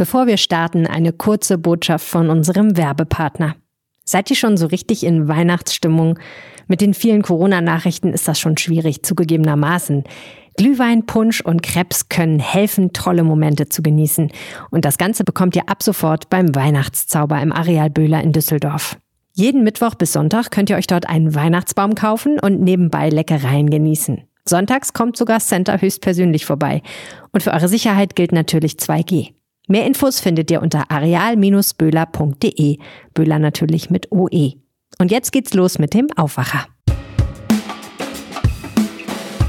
Bevor wir starten, eine kurze Botschaft von unserem Werbepartner. Seid ihr schon so richtig in Weihnachtsstimmung? Mit den vielen Corona-Nachrichten ist das schon schwierig, zugegebenermaßen. Glühwein, Punsch und Krebs können helfen, tolle Momente zu genießen. Und das Ganze bekommt ihr ab sofort beim Weihnachtszauber im Areal Böhler in Düsseldorf. Jeden Mittwoch bis Sonntag könnt ihr euch dort einen Weihnachtsbaum kaufen und nebenbei Leckereien genießen. Sonntags kommt sogar Center höchstpersönlich vorbei. Und für eure Sicherheit gilt natürlich 2G. Mehr Infos findet ihr unter areal-böhler.de. Böhler natürlich mit OE. Und jetzt geht's los mit dem Aufwacher.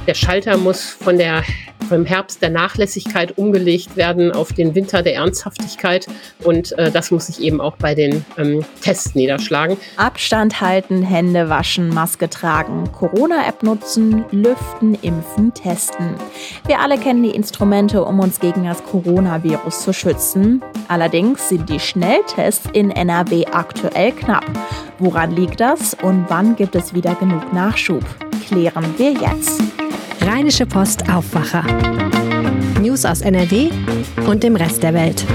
Der Schalter muss von der vom Herbst der Nachlässigkeit umgelegt werden auf den Winter der Ernsthaftigkeit. Und äh, das muss sich eben auch bei den ähm, Tests niederschlagen. Abstand halten, Hände waschen, Maske tragen, Corona-App nutzen, lüften, impfen, testen. Wir alle kennen die Instrumente, um uns gegen das Coronavirus zu schützen. Allerdings sind die Schnelltests in NRW aktuell knapp. Woran liegt das und wann gibt es wieder genug Nachschub? Klären wir jetzt. Rheinische Post Aufwacher. News aus NRW und dem Rest der Welt.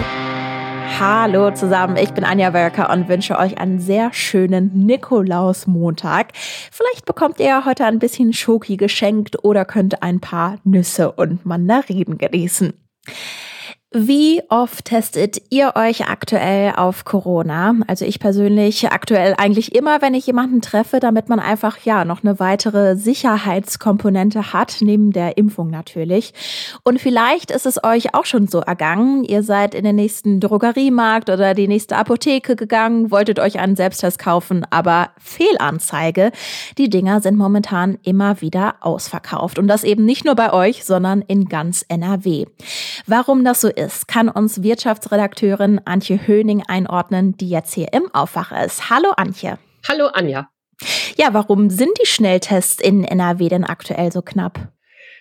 Hallo zusammen, ich bin Anja Wölker und wünsche euch einen sehr schönen Nikolausmontag. Vielleicht bekommt ihr heute ein bisschen Schoki geschenkt oder könnt ein paar Nüsse und Mandarinen genießen. Wie oft testet ihr euch aktuell auf Corona? Also ich persönlich aktuell eigentlich immer, wenn ich jemanden treffe, damit man einfach ja noch eine weitere Sicherheitskomponente hat, neben der Impfung natürlich. Und vielleicht ist es euch auch schon so ergangen. Ihr seid in den nächsten Drogeriemarkt oder die nächste Apotheke gegangen, wolltet euch einen Selbsttest kaufen, aber Fehlanzeige. Die Dinger sind momentan immer wieder ausverkauft. Und das eben nicht nur bei euch, sondern in ganz NRW. Warum das so ist, ist, kann uns Wirtschaftsredakteurin Antje Höning einordnen, die jetzt hier im Aufwacher ist. Hallo Antje. Hallo Anja. Ja, warum sind die Schnelltests in NRW denn aktuell so knapp?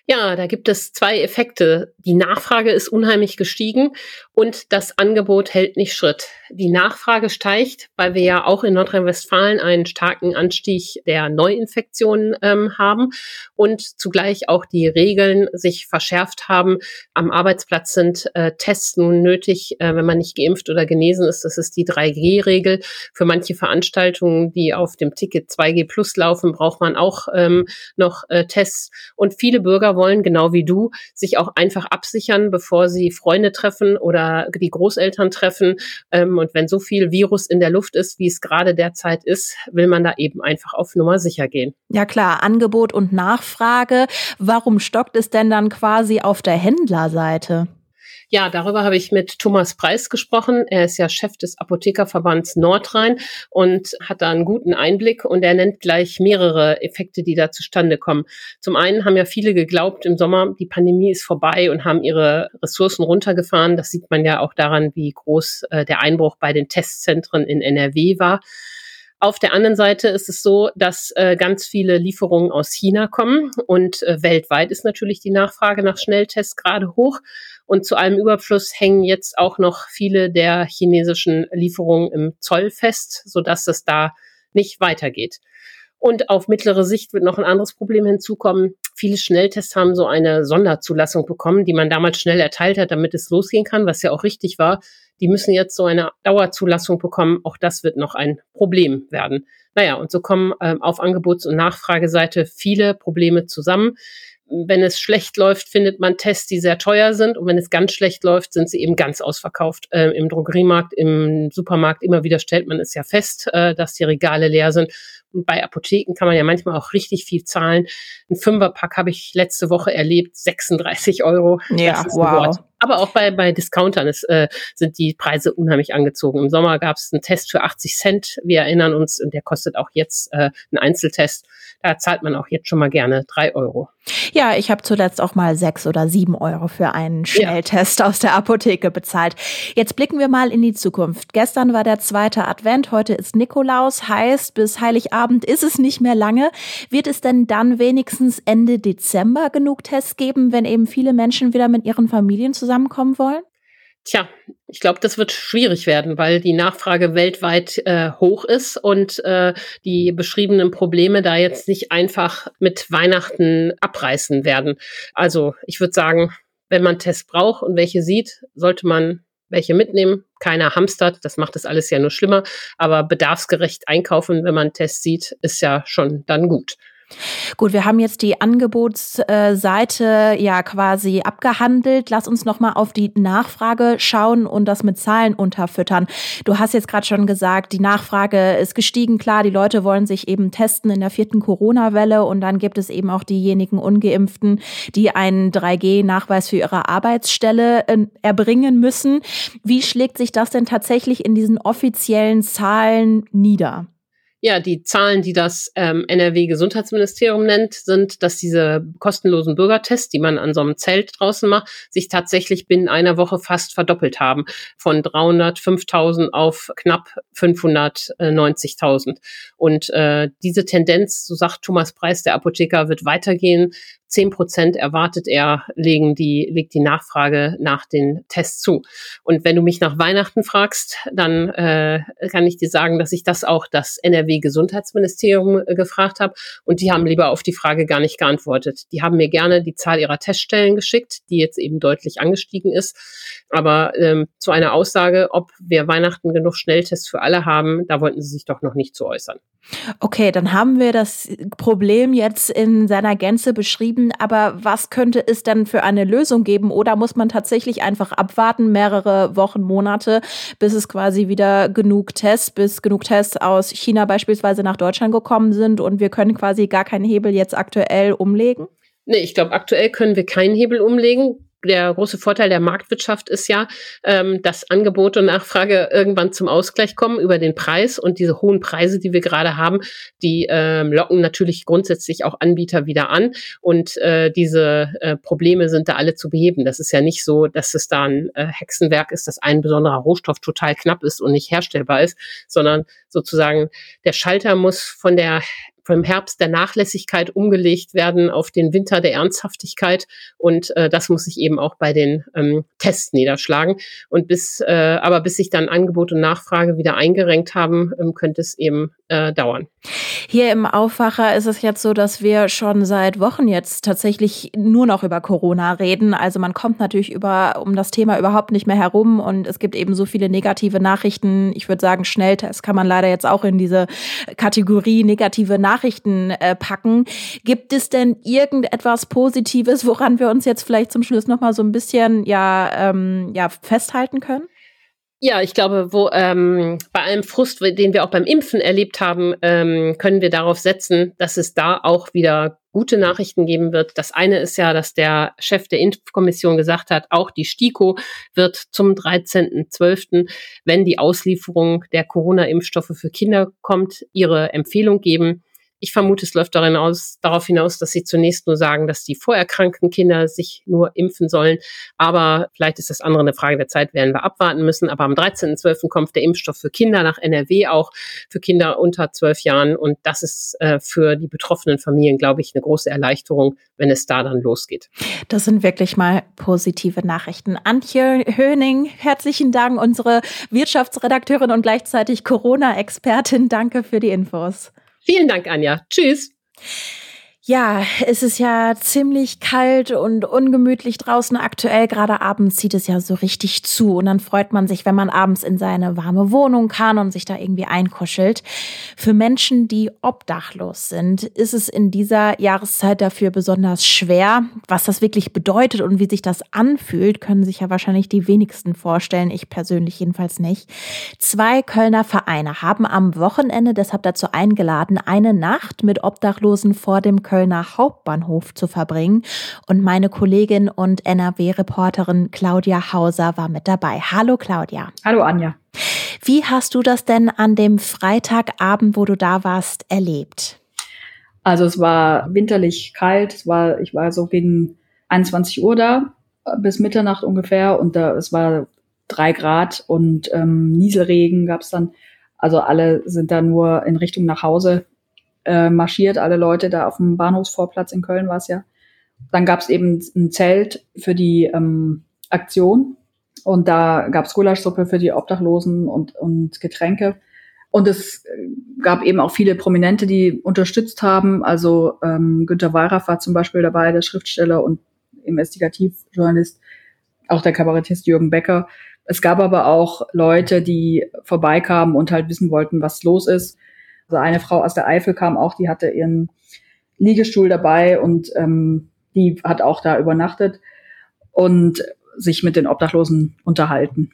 Ja, da gibt es zwei Effekte. Die Nachfrage ist unheimlich gestiegen und das Angebot hält nicht Schritt. Die Nachfrage steigt, weil wir ja auch in Nordrhein-Westfalen einen starken Anstieg der Neuinfektionen ähm, haben und zugleich auch die Regeln sich verschärft haben. Am Arbeitsplatz sind äh, Tests nun nötig, äh, wenn man nicht geimpft oder genesen ist. Das ist die 3G-Regel. Für manche Veranstaltungen, die auf dem Ticket 2G Plus laufen, braucht man auch ähm, noch äh, Tests. Und viele Bürger wollen, genau wie du, sich auch einfach absichern, bevor sie Freunde treffen oder die Großeltern treffen. Ähm, und wenn so viel Virus in der Luft ist, wie es gerade derzeit ist, will man da eben einfach auf Nummer sicher gehen. Ja klar, Angebot und Nachfrage. Warum stockt es denn dann quasi auf der Händlerseite? Ja, darüber habe ich mit Thomas Preis gesprochen. Er ist ja Chef des Apothekerverbands Nordrhein und hat da einen guten Einblick und er nennt gleich mehrere Effekte, die da zustande kommen. Zum einen haben ja viele geglaubt im Sommer, die Pandemie ist vorbei und haben ihre Ressourcen runtergefahren. Das sieht man ja auch daran, wie groß äh, der Einbruch bei den Testzentren in NRW war. Auf der anderen Seite ist es so, dass äh, ganz viele Lieferungen aus China kommen und äh, weltweit ist natürlich die Nachfrage nach Schnelltests gerade hoch. Und zu allem Überfluss hängen jetzt auch noch viele der chinesischen Lieferungen im Zoll fest, sodass es da nicht weitergeht. Und auf mittlere Sicht wird noch ein anderes Problem hinzukommen. Viele Schnelltests haben so eine Sonderzulassung bekommen, die man damals schnell erteilt hat, damit es losgehen kann, was ja auch richtig war. Die müssen jetzt so eine Dauerzulassung bekommen. Auch das wird noch ein Problem werden. Naja, und so kommen äh, auf Angebots- und Nachfrageseite viele Probleme zusammen wenn es schlecht läuft, findet man Tests, die sehr teuer sind. Und wenn es ganz schlecht läuft, sind sie eben ganz ausverkauft. Äh, Im Drogeriemarkt, im Supermarkt immer wieder stellt man es ja fest, äh, dass die Regale leer sind. Und bei Apotheken kann man ja manchmal auch richtig viel zahlen. Ein Fünferpack habe ich letzte Woche erlebt, 36 Euro. Ja, wow. Aber auch bei, bei Discountern ist, äh, sind die Preise unheimlich angezogen. Im Sommer gab es einen Test für 80 Cent. Wir erinnern uns, und der kostet auch jetzt äh, einen Einzeltest. Da zahlt man auch jetzt schon mal gerne drei Euro. Ja, ich habe zuletzt auch mal sechs oder sieben Euro für einen Schnelltest ja. aus der Apotheke bezahlt. Jetzt blicken wir mal in die Zukunft. Gestern war der zweite Advent, heute ist Nikolaus, heißt bis Heiligabend ist es nicht mehr lange. Wird es denn dann wenigstens Ende Dezember genug Tests geben, wenn eben viele Menschen wieder mit ihren Familien zusammenkommen wollen? Tja, ich glaube, das wird schwierig werden, weil die Nachfrage weltweit äh, hoch ist und äh, die beschriebenen Probleme da jetzt nicht einfach mit Weihnachten abreißen werden. Also ich würde sagen, wenn man Tests braucht und welche sieht, sollte man welche mitnehmen. Keiner hamstert, das macht das alles ja nur schlimmer. Aber bedarfsgerecht einkaufen, wenn man einen Test sieht, ist ja schon dann gut. Gut, wir haben jetzt die Angebotsseite ja quasi abgehandelt. Lass uns noch mal auf die Nachfrage schauen und das mit Zahlen unterfüttern. Du hast jetzt gerade schon gesagt, die Nachfrage ist gestiegen. Klar, die Leute wollen sich eben testen in der vierten Corona-Welle und dann gibt es eben auch diejenigen Ungeimpften, die einen 3G-Nachweis für ihre Arbeitsstelle äh, erbringen müssen. Wie schlägt sich das denn tatsächlich in diesen offiziellen Zahlen nieder? Ja, die Zahlen, die das ähm, NRW-Gesundheitsministerium nennt, sind, dass diese kostenlosen Bürgertests, die man an so einem Zelt draußen macht, sich tatsächlich binnen einer Woche fast verdoppelt haben. Von 305.000 auf knapp 590.000. Und äh, diese Tendenz, so sagt Thomas Preis, der Apotheker, wird weitergehen. Zehn Prozent erwartet er, legen die, legt die Nachfrage nach den Tests zu. Und wenn du mich nach Weihnachten fragst, dann äh, kann ich dir sagen, dass ich das auch das NRW-Gesundheitsministerium äh, gefragt habe. Und die haben lieber auf die Frage gar nicht geantwortet. Die haben mir gerne die Zahl ihrer Teststellen geschickt, die jetzt eben deutlich angestiegen ist. Aber ähm, zu einer Aussage, ob wir Weihnachten genug Schnelltests für alle haben, da wollten sie sich doch noch nicht zu äußern. Okay, dann haben wir das Problem jetzt in seiner Gänze beschrieben, aber was könnte es denn für eine Lösung geben? Oder muss man tatsächlich einfach abwarten, mehrere Wochen, Monate, bis es quasi wieder genug Tests, bis genug Tests aus China beispielsweise nach Deutschland gekommen sind und wir können quasi gar keinen Hebel jetzt aktuell umlegen? Nee, ich glaube, aktuell können wir keinen Hebel umlegen der große Vorteil der Marktwirtschaft ist ja, ähm, dass Angebot und Nachfrage irgendwann zum Ausgleich kommen über den Preis und diese hohen Preise, die wir gerade haben, die ähm, locken natürlich grundsätzlich auch Anbieter wieder an und äh, diese äh, Probleme sind da alle zu beheben. Das ist ja nicht so, dass es da ein äh, Hexenwerk ist, dass ein besonderer Rohstoff total knapp ist und nicht herstellbar ist, sondern sozusagen der Schalter muss von der vom Herbst der Nachlässigkeit umgelegt werden auf den Winter der Ernsthaftigkeit. Und äh, das muss sich eben auch bei den ähm, Tests niederschlagen. Und bis, äh, aber bis sich dann Angebot und Nachfrage wieder eingerenkt haben, ähm, könnte es eben äh, dauern. Hier im Aufwacher ist es jetzt so, dass wir schon seit Wochen jetzt tatsächlich nur noch über Corona reden. Also man kommt natürlich über, um das Thema überhaupt nicht mehr herum und es gibt eben so viele negative Nachrichten. Ich würde sagen, Schnelltest kann man leider jetzt auch in diese Kategorie negative Nachrichten äh, packen. Gibt es denn irgendetwas Positives, woran wir uns jetzt vielleicht zum Schluss noch mal so ein bisschen ja, ähm, ja festhalten können? Ja, ich glaube, wo ähm, bei allem Frust, den wir auch beim Impfen erlebt haben, ähm, können wir darauf setzen, dass es da auch wieder gute Nachrichten geben wird. Das eine ist ja, dass der Chef der Impfkommission gesagt hat, auch die STIKO wird zum 13.12., wenn die Auslieferung der Corona-Impfstoffe für Kinder kommt, ihre Empfehlung geben. Ich vermute, es läuft darin aus, darauf hinaus, dass sie zunächst nur sagen, dass die vorerkrankten Kinder sich nur impfen sollen. Aber vielleicht ist das andere eine Frage der Zeit, werden wir abwarten müssen. Aber am 13.12. kommt der Impfstoff für Kinder nach NRW auch, für Kinder unter zwölf Jahren. Und das ist äh, für die betroffenen Familien, glaube ich, eine große Erleichterung, wenn es da dann losgeht. Das sind wirklich mal positive Nachrichten. Antje Höning, herzlichen Dank, unsere Wirtschaftsredakteurin und gleichzeitig Corona-Expertin. Danke für die Infos. Vielen Dank, Anja. Tschüss. Ja, es ist ja ziemlich kalt und ungemütlich draußen aktuell. Gerade abends zieht es ja so richtig zu. Und dann freut man sich, wenn man abends in seine warme Wohnung kann und sich da irgendwie einkuschelt. Für Menschen, die obdachlos sind, ist es in dieser Jahreszeit dafür besonders schwer. Was das wirklich bedeutet und wie sich das anfühlt, können sich ja wahrscheinlich die wenigsten vorstellen. Ich persönlich jedenfalls nicht. Zwei Kölner Vereine haben am Wochenende deshalb dazu eingeladen, eine Nacht mit Obdachlosen vor dem Köln Kölner Hauptbahnhof zu verbringen. Und meine Kollegin und NRW-Reporterin Claudia Hauser war mit dabei. Hallo Claudia. Hallo Anja. Wie hast du das denn an dem Freitagabend, wo du da warst, erlebt? Also es war winterlich kalt. Es war, ich war so gegen 21 Uhr da bis Mitternacht ungefähr und da es war drei Grad und ähm, Nieselregen gab es dann. Also alle sind da nur in Richtung nach Hause äh, marschiert, alle Leute da auf dem Bahnhofsvorplatz in Köln war es ja. Dann gab es eben ein Zelt für die ähm, Aktion und da gab es Gulaschsuppe für die Obdachlosen und, und Getränke. Und es äh, gab eben auch viele Prominente, die unterstützt haben. Also ähm, Günter Wallraff war zum Beispiel dabei, der Schriftsteller und Investigativjournalist, auch der Kabarettist Jürgen Becker. Es gab aber auch Leute, die vorbeikamen und halt wissen wollten, was los ist. Also eine Frau aus der Eifel kam auch, die hatte ihren Liegestuhl dabei und ähm, die hat auch da übernachtet und sich mit den Obdachlosen unterhalten.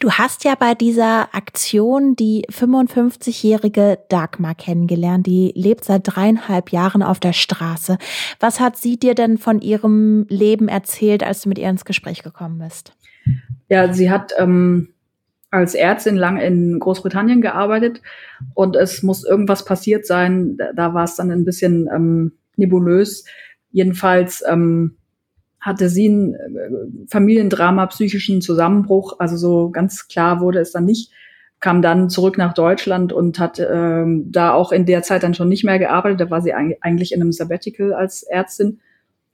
Du hast ja bei dieser Aktion die 55-jährige Dagmar kennengelernt. Die lebt seit dreieinhalb Jahren auf der Straße. Was hat sie dir denn von ihrem Leben erzählt, als du mit ihr ins Gespräch gekommen bist? Ja, sie hat ähm, als Ärztin lang in Großbritannien gearbeitet und es muss irgendwas passiert sein. Da, war es dann ein bisschen ähm, nebulös. Jedenfalls ähm, hatte sie ein äh, Familiendrama, psychischen Zusammenbruch. Also so ganz klar wurde es dann nicht. Kam dann zurück nach Deutschland und hat ähm, da auch in der Zeit dann schon nicht mehr gearbeitet. Da war sie eigentlich in einem Sabbatical als Ärztin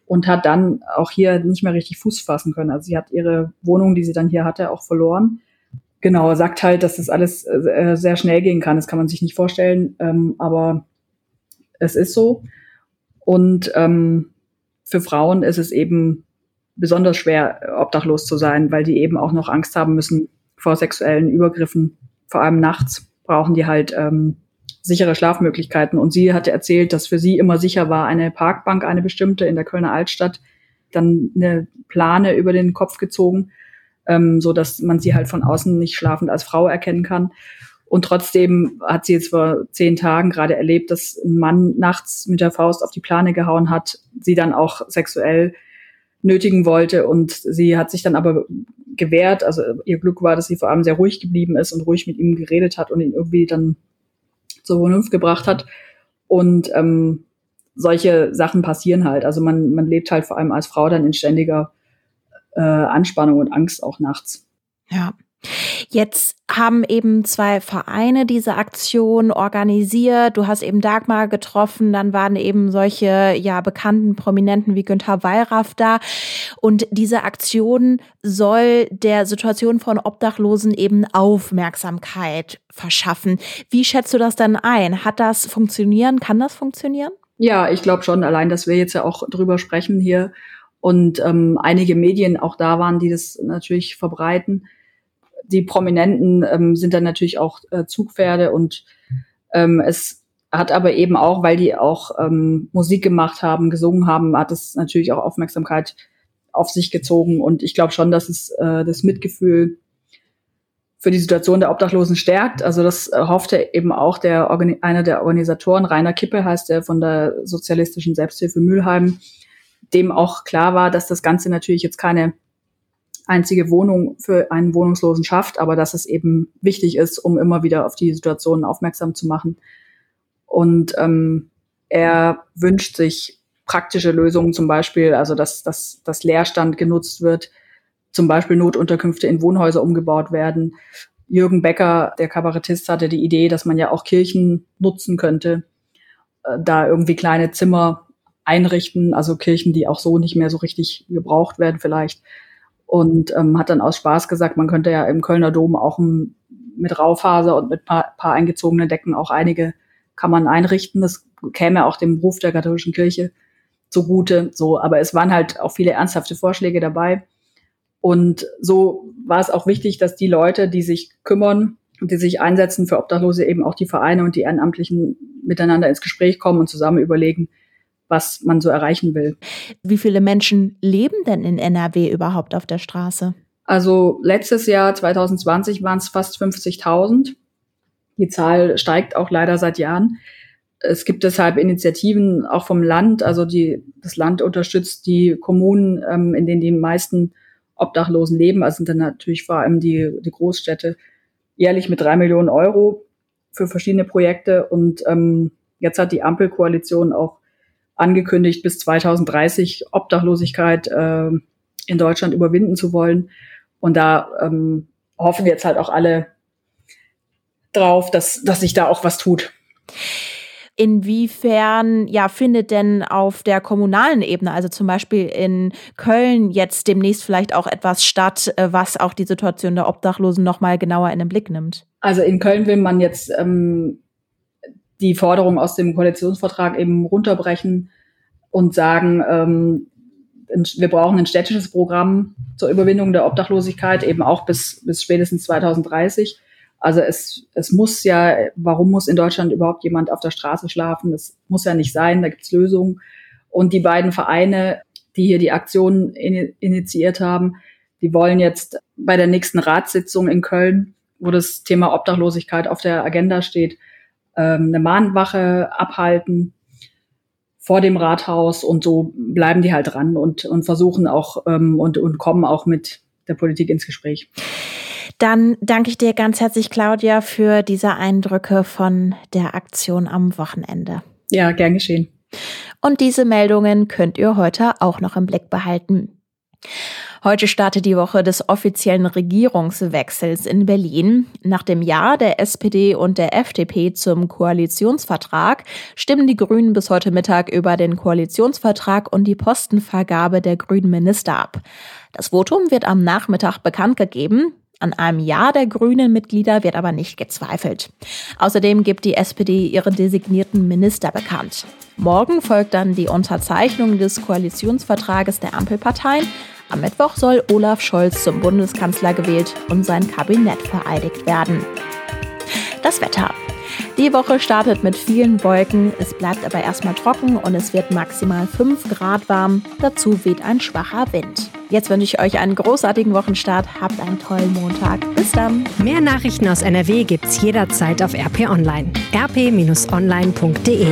und hat dann auch hier nicht mehr richtig Fuß fassen können. Also sie hat ihre Wohnung, die sie dann hier hatte, auch verloren. Genau, sagt halt, dass das alles äh, sehr schnell gehen kann. Das kann man sich nicht vorstellen, ähm, aber es ist so. Und ähm, für Frauen ist es eben besonders schwer, obdachlos zu sein, weil die eben auch noch Angst haben müssen vor sexuellen Übergriffen. Vor allem nachts brauchen die halt ähm, sichere Schlafmöglichkeiten. Und sie hatte erzählt, dass für sie immer sicher war, eine Parkbank, eine bestimmte in der Kölner Altstadt, dann eine Plane über den Kopf gezogen, ähm, so dass man sie halt von außen nicht schlafend als Frau erkennen kann. Und trotzdem hat sie jetzt vor zehn Tagen gerade erlebt, dass ein Mann nachts mit der Faust auf die Plane gehauen hat, sie dann auch sexuell nötigen wollte. Und sie hat sich dann aber gewehrt. Also ihr Glück war, dass sie vor allem sehr ruhig geblieben ist und ruhig mit ihm geredet hat und ihn irgendwie dann zur Vernunft gebracht hat. Und ähm, solche Sachen passieren halt. Also man, man lebt halt vor allem als Frau dann in ständiger äh, Anspannung und Angst auch nachts. Ja. Jetzt haben eben zwei Vereine diese Aktion organisiert. Du hast eben Dagmar getroffen, dann waren eben solche ja bekannten Prominenten wie Günther Wallraff da und diese Aktion soll der Situation von Obdachlosen eben Aufmerksamkeit verschaffen. Wie schätzt du das dann ein? Hat das funktionieren? Kann das funktionieren? Ja, ich glaube schon. Allein, dass wir jetzt ja auch drüber sprechen hier und ähm, einige Medien auch da waren, die das natürlich verbreiten die Prominenten ähm, sind dann natürlich auch äh, Zugpferde und ähm, es hat aber eben auch, weil die auch ähm, Musik gemacht haben, gesungen haben, hat es natürlich auch Aufmerksamkeit auf sich gezogen. Und ich glaube schon, dass es äh, das Mitgefühl für die Situation der Obdachlosen stärkt. Also das hoffte eben auch der einer der Organisatoren, Rainer Kippe heißt er von der sozialistischen Selbsthilfe Mülheim, dem auch klar war, dass das Ganze natürlich jetzt keine einzige Wohnung für einen Wohnungslosen schafft, aber dass es eben wichtig ist, um immer wieder auf die Situation aufmerksam zu machen. Und ähm, er wünscht sich praktische Lösungen, zum Beispiel, also dass, dass, dass Leerstand genutzt wird, zum Beispiel Notunterkünfte in Wohnhäuser umgebaut werden. Jürgen Becker, der Kabarettist, hatte die Idee, dass man ja auch Kirchen nutzen könnte, äh, da irgendwie kleine Zimmer einrichten, also Kirchen, die auch so nicht mehr so richtig gebraucht werden vielleicht und ähm, hat dann aus Spaß gesagt, man könnte ja im Kölner Dom auch ein, mit Raufaser und mit paar, paar eingezogenen Decken auch einige kann man einrichten. Das käme auch dem Ruf der katholischen Kirche zugute. So, aber es waren halt auch viele ernsthafte Vorschläge dabei. Und so war es auch wichtig, dass die Leute, die sich kümmern und die sich einsetzen für Obdachlose, eben auch die Vereine und die Ehrenamtlichen miteinander ins Gespräch kommen und zusammen überlegen, was man so erreichen will. Wie viele Menschen leben denn in NRW überhaupt auf der Straße? Also letztes Jahr 2020 waren es fast 50.000. Die Zahl steigt auch leider seit Jahren. Es gibt deshalb Initiativen auch vom Land. Also die, das Land unterstützt die Kommunen, ähm, in denen die meisten Obdachlosen leben. Also sind dann natürlich vor allem die, die Großstädte jährlich mit drei Millionen Euro für verschiedene Projekte. Und ähm, jetzt hat die Ampelkoalition auch angekündigt, bis 2030 Obdachlosigkeit äh, in Deutschland überwinden zu wollen. Und da ähm, hoffen jetzt halt auch alle drauf, dass, dass sich da auch was tut. Inwiefern ja findet denn auf der kommunalen Ebene, also zum Beispiel in Köln, jetzt demnächst vielleicht auch etwas statt, äh, was auch die Situation der Obdachlosen noch mal genauer in den Blick nimmt? Also in Köln will man jetzt ähm, die Forderung aus dem Koalitionsvertrag eben runterbrechen und sagen, ähm, wir brauchen ein städtisches Programm zur Überwindung der Obdachlosigkeit, eben auch bis, bis spätestens 2030. Also es, es muss ja, warum muss in Deutschland überhaupt jemand auf der Straße schlafen? Das muss ja nicht sein, da gibt's Lösungen. Und die beiden Vereine, die hier die Aktion in, initiiert haben, die wollen jetzt bei der nächsten Ratssitzung in Köln, wo das Thema Obdachlosigkeit auf der Agenda steht, ähm, eine Mahnwache abhalten vor dem Rathaus und so bleiben die halt dran und, und versuchen auch ähm, und, und kommen auch mit der Politik ins Gespräch. Dann danke ich dir ganz herzlich, Claudia, für diese Eindrücke von der Aktion am Wochenende. Ja, gern geschehen. Und diese Meldungen könnt ihr heute auch noch im Blick behalten. Heute startet die Woche des offiziellen Regierungswechsels in Berlin. Nach dem Ja der SPD und der FDP zum Koalitionsvertrag stimmen die Grünen bis heute Mittag über den Koalitionsvertrag und die Postenvergabe der grünen Minister ab. Das Votum wird am Nachmittag bekannt gegeben. An einem Ja der grünen Mitglieder wird aber nicht gezweifelt. Außerdem gibt die SPD ihre designierten Minister bekannt. Morgen folgt dann die Unterzeichnung des Koalitionsvertrages der Ampelparteien. Am Mittwoch soll Olaf Scholz zum Bundeskanzler gewählt und sein Kabinett vereidigt werden. Das Wetter. Die Woche startet mit vielen Wolken, es bleibt aber erstmal trocken und es wird maximal 5 Grad warm. Dazu weht ein schwacher Wind. Jetzt wünsche ich euch einen großartigen Wochenstart. Habt einen tollen Montag. Bis dann. Mehr Nachrichten aus NRW gibt's jederzeit auf RP Online. rp-online.de